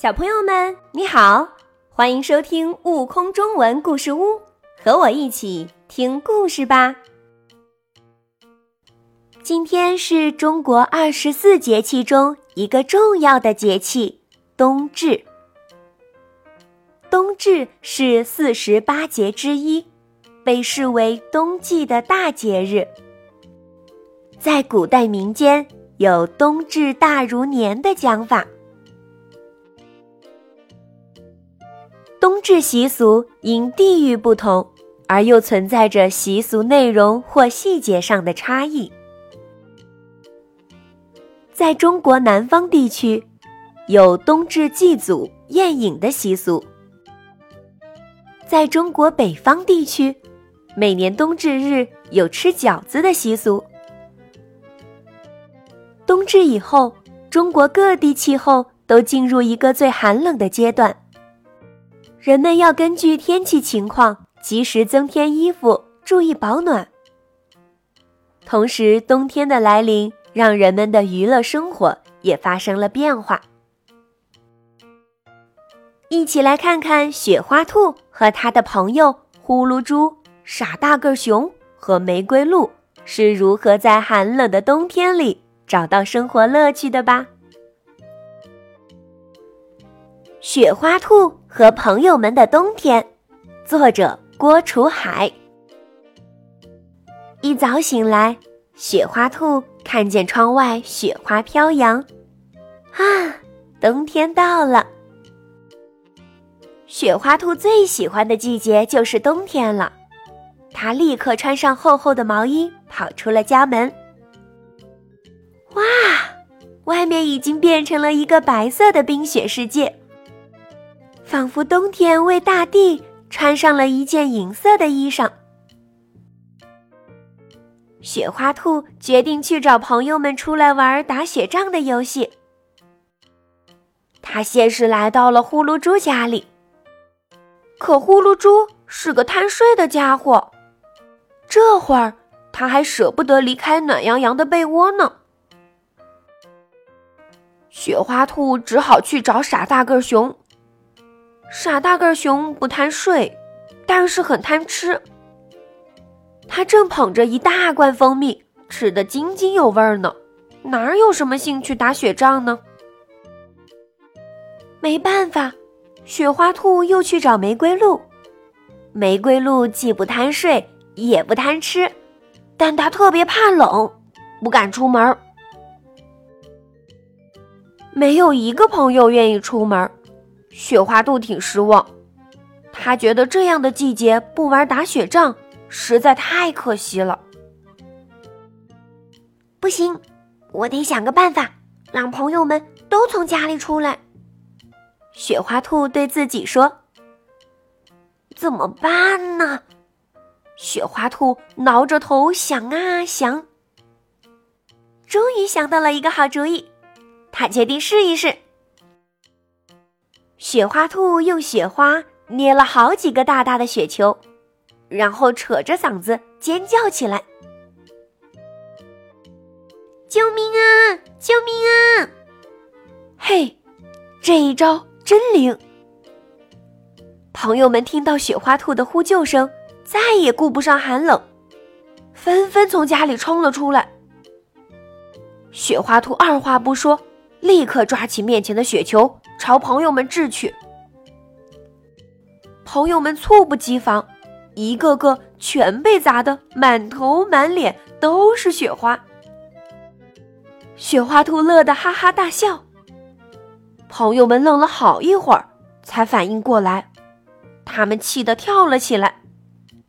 小朋友们，你好，欢迎收听《悟空中文故事屋》，和我一起听故事吧。今天是中国二十四节气中一个重要的节气——冬至。冬至是四十八节之一，被视为冬季的大节日。在古代民间，有“冬至大如年”的讲法。冬至习俗因地域不同，而又存在着习俗内容或细节上的差异。在中国南方地区，有冬至祭祖、宴饮的习俗；在中国北方地区，每年冬至日有吃饺子的习俗。冬至以后，中国各地气候都进入一个最寒冷的阶段。人们要根据天气情况及时增添衣服，注意保暖。同时，冬天的来临让人们的娱乐生活也发生了变化。一起来看看雪花兔和他的朋友呼噜猪、傻大个熊和玫瑰鹿是如何在寒冷的冬天里找到生活乐趣的吧。雪花兔和朋友们的冬天，作者郭楚海。一早醒来，雪花兔看见窗外雪花飘扬，啊，冬天到了！雪花兔最喜欢的季节就是冬天了，它立刻穿上厚厚的毛衣，跑出了家门。哇，外面已经变成了一个白色的冰雪世界。仿佛冬天为大地穿上了一件银色的衣裳。雪花兔决定去找朋友们出来玩打雪仗的游戏。他先是来到了呼噜猪家里，可呼噜猪是个贪睡的家伙，这会儿他还舍不得离开暖洋洋的被窝呢。雪花兔只好去找傻大个熊。傻大个熊不贪睡，但是很贪吃。他正捧着一大罐蜂蜜，吃得津津有味呢，哪有什么兴趣打雪仗呢？没办法，雪花兔又去找玫瑰鹿。玫瑰鹿既不贪睡，也不贪吃，但它特别怕冷，不敢出门。没有一个朋友愿意出门。雪花兔挺失望，他觉得这样的季节不玩打雪仗实在太可惜了。不行，我得想个办法，让朋友们都从家里出来。雪花兔对自己说：“怎么办呢？”雪花兔挠着头想啊想，终于想到了一个好主意，他决定试一试。雪花兔用雪花捏了好几个大大的雪球，然后扯着嗓子尖叫起来：“救命啊！救命啊！”嘿，这一招真灵！朋友们听到雪花兔的呼救声，再也顾不上寒冷，纷纷从家里冲了出来。雪花兔二话不说，立刻抓起面前的雪球。朝朋友们掷去，朋友们猝不及防，一个个全被砸得满头满脸都是雪花。雪花兔乐得哈哈大笑，朋友们愣了好一会儿，才反应过来，他们气得跳了起来，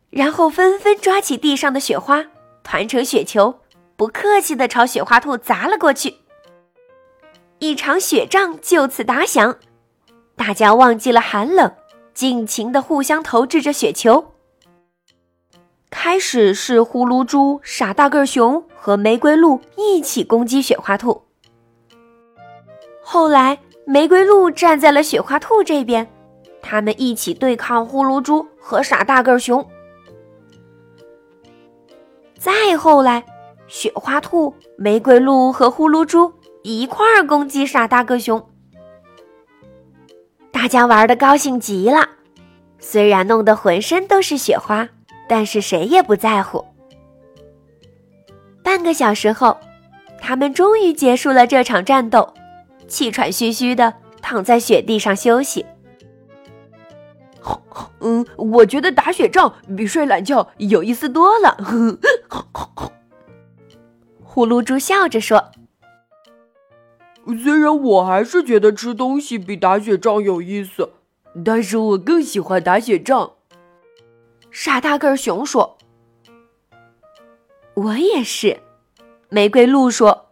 然后纷纷抓起地上的雪花，团成雪球，不客气地朝雪花兔砸了过去。一场雪仗就此打响，大家忘记了寒冷，尽情的互相投掷着雪球。开始是呼噜猪、傻大个熊和玫瑰鹿一起攻击雪花兔，后来玫瑰鹿站在了雪花兔这边，他们一起对抗呼噜猪和傻大个熊。再后来，雪花兔、玫瑰鹿和呼噜猪。一块儿攻击傻大个熊，大家玩的高兴极了，虽然弄得浑身都是雪花，但是谁也不在乎。半个小时后，他们终于结束了这场战斗，气喘吁吁的躺在雪地上休息。嗯，我觉得打雪仗比睡懒觉有意思多了。呼噜猪笑着说：“虽然我还是觉得吃东西比打雪仗有意思，但是我更喜欢打雪仗。”傻大个熊说：“我也是。”玫瑰鹿说：“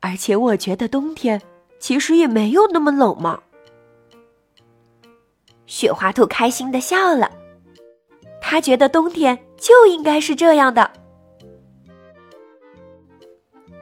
而且我觉得冬天其实也没有那么冷嘛。”雪花兔开心的笑了，他觉得冬天就应该是这样的。